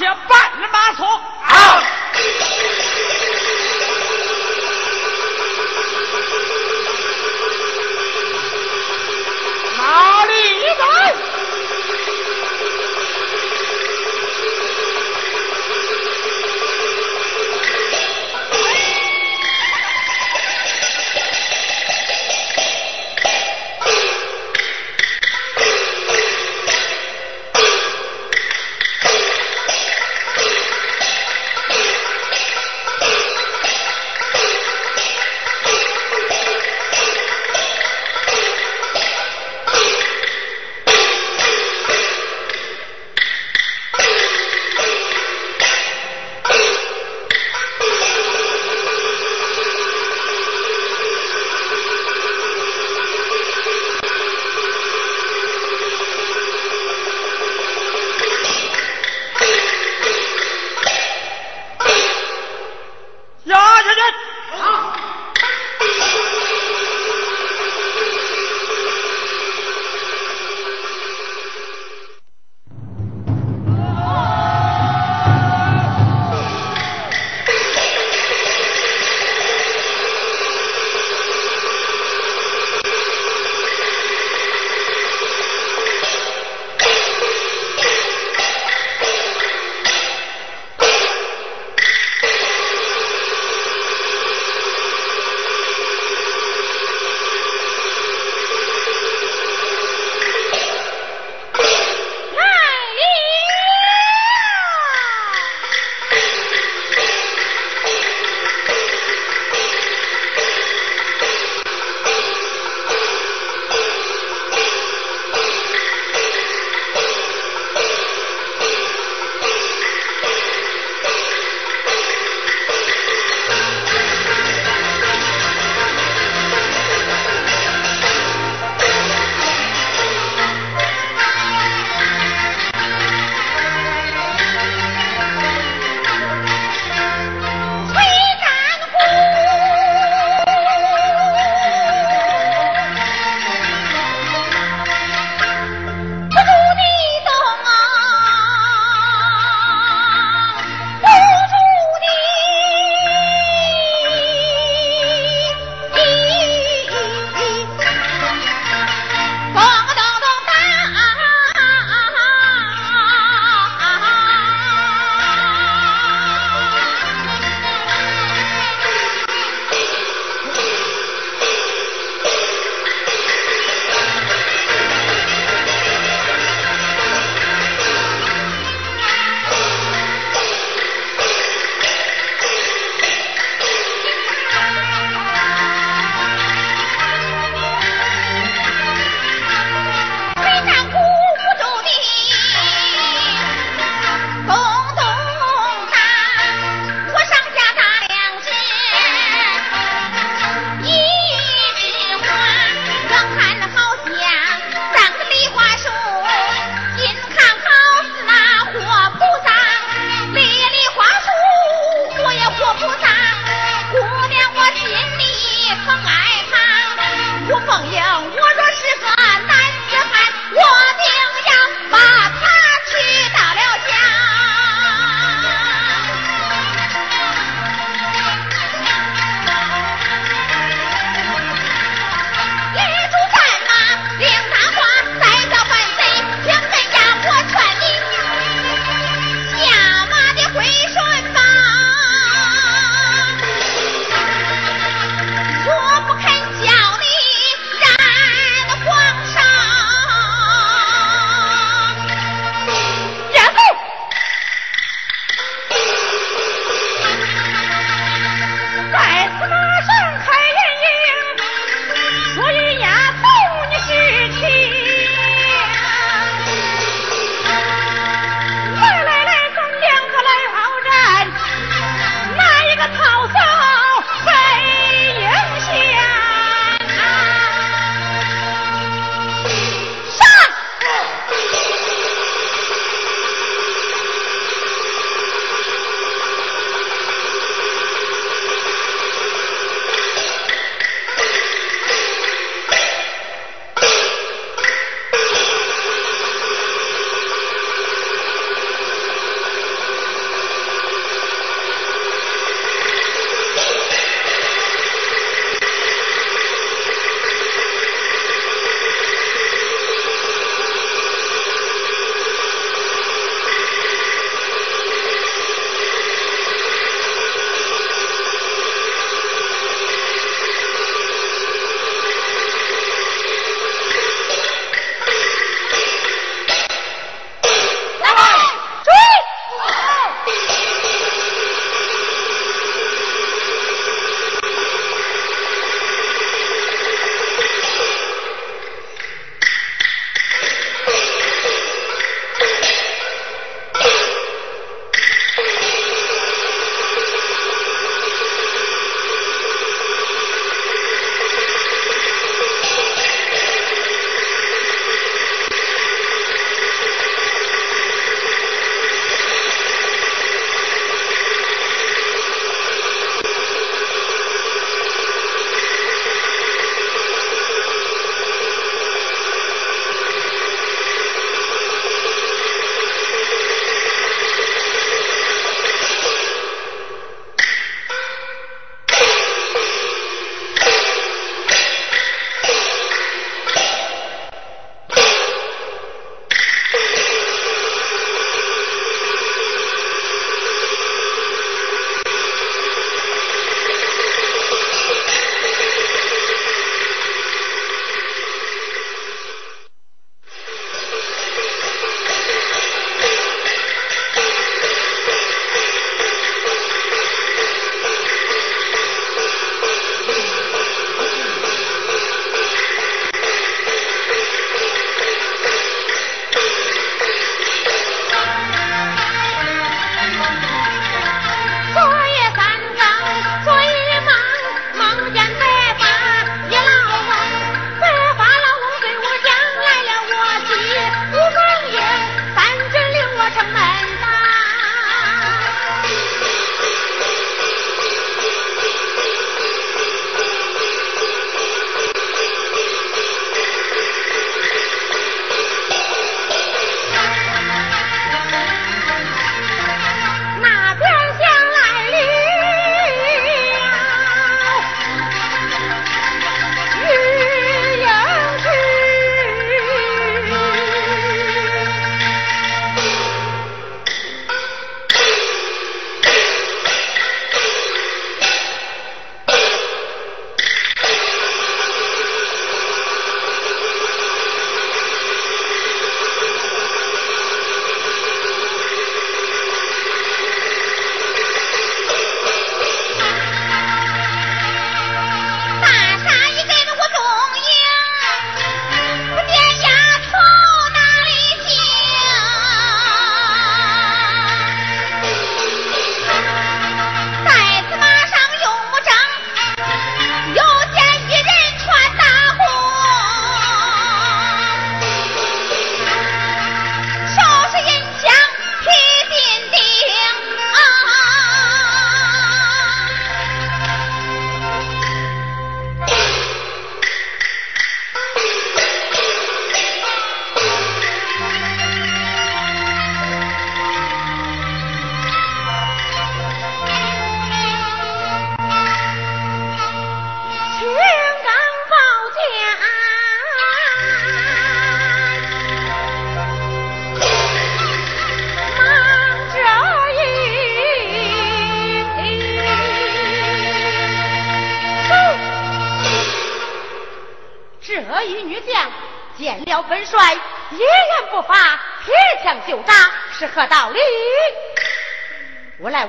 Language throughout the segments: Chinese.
马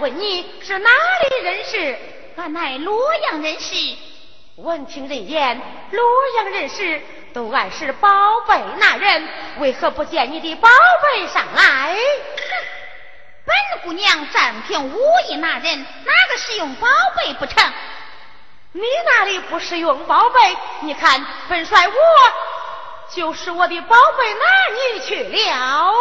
问你是哪里人士？俺乃洛阳人士。闻听人言，洛阳人士都爱是宝贝那人，为何不见你的宝贝上来？本姑娘暂凭武艺拿人，哪个使用宝贝不成？你那里不使用宝贝？你看本帅我就是我的宝贝哪里去了？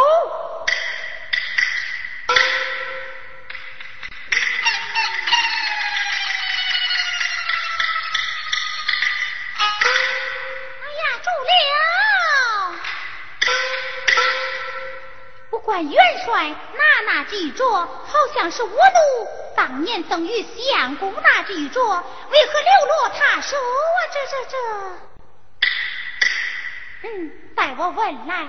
元帅拿那玉镯，好像是我奴当年赠与相公那玉镯，为何流落他手啊？这这这，嗯，待我问来。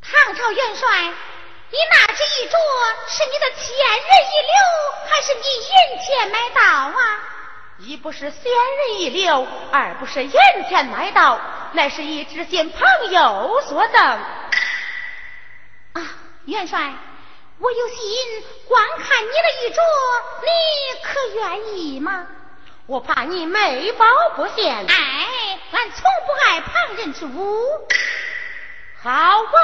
唐朝元帅，你那这一镯是你的千人一流，还是你银钱买到啊？一不是仙人一流，二不是银钱买到，乃是一知心朋友所赠。元帅，我有心观看你的玉镯，你可愿意吗？我怕你美宝不现。哎，俺从不爱旁人之物。好吧。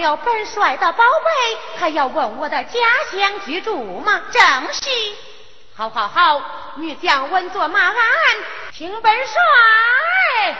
了本帅的宝贝，还要问我的家乡居住吗？正是。好好好，女将稳坐马鞍，听本帅。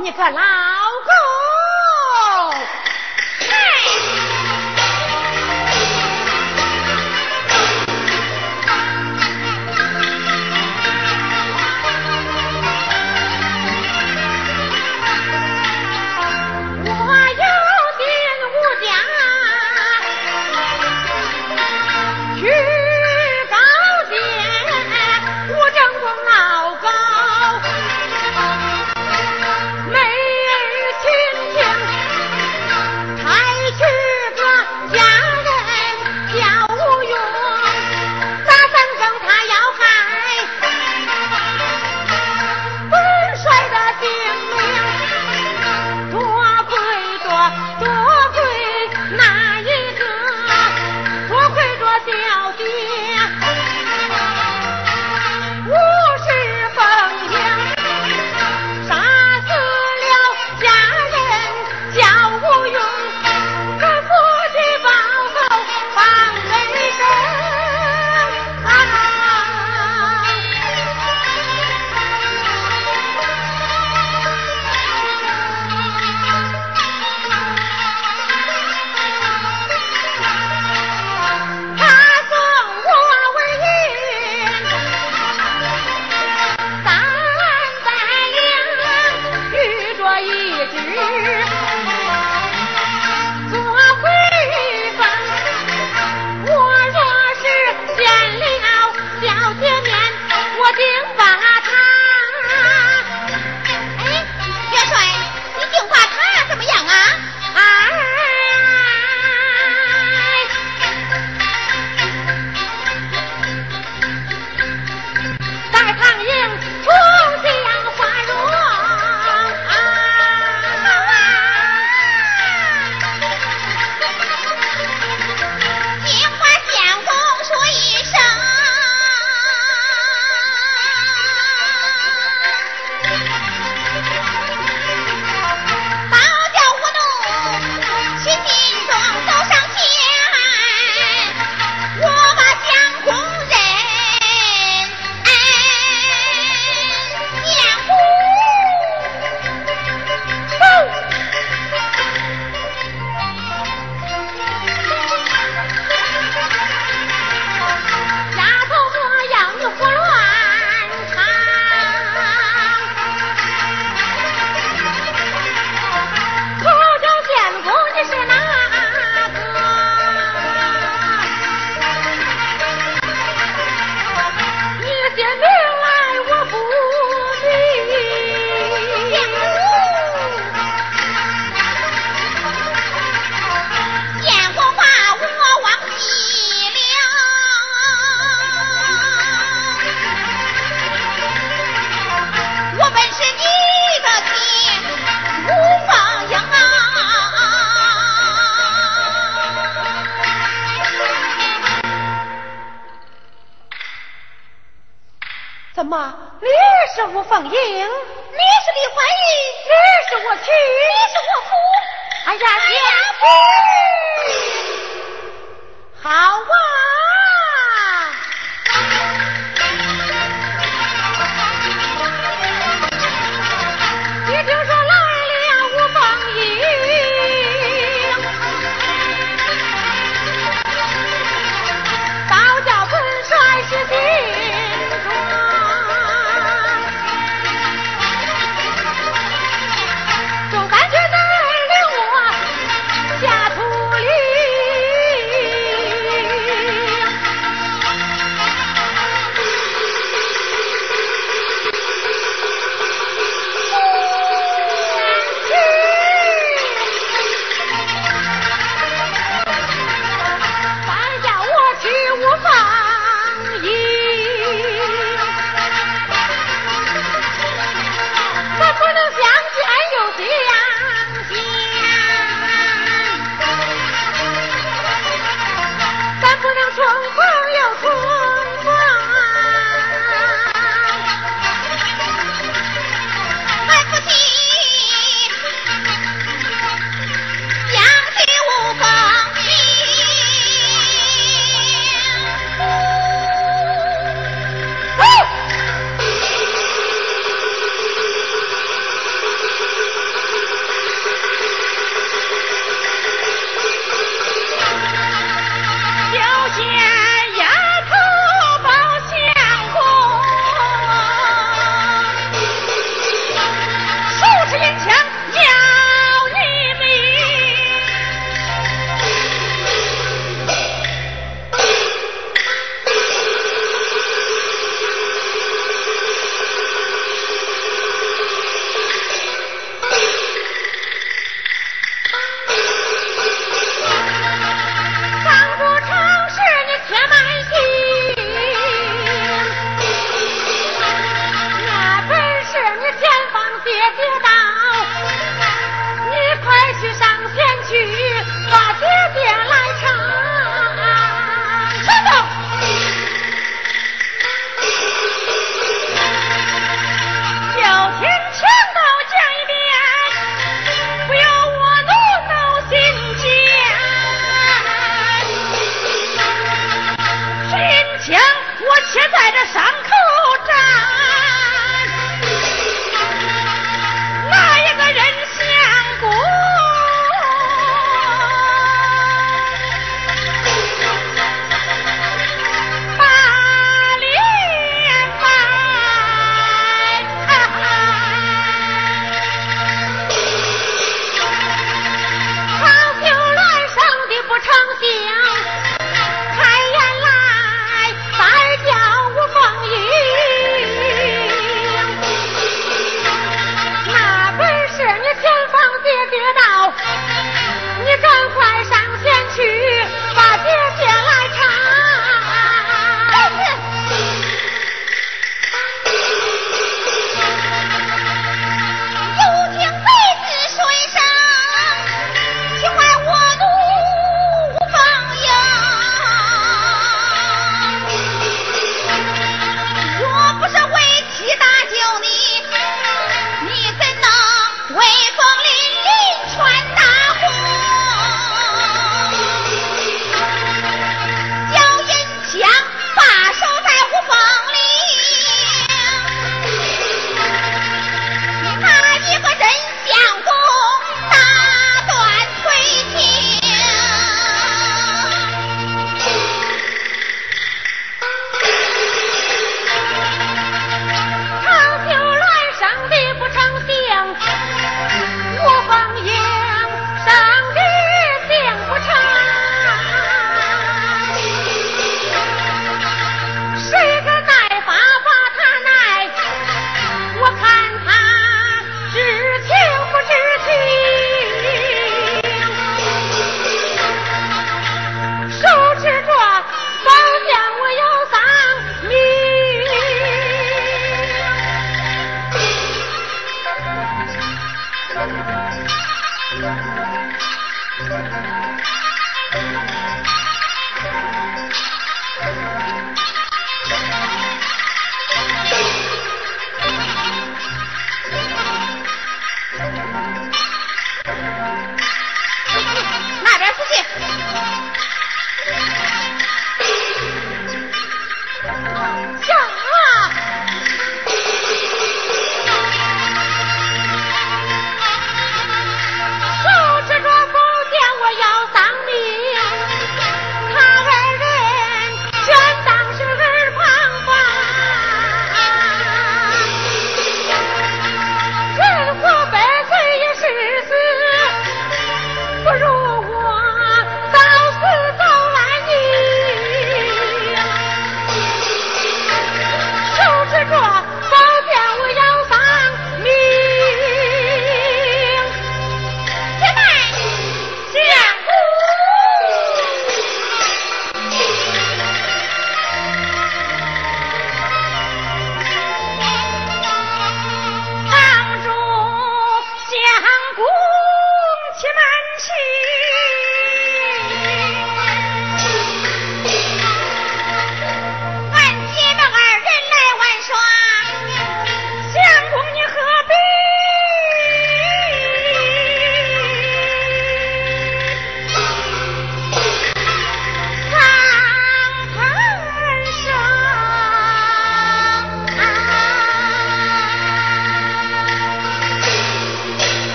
你可拉。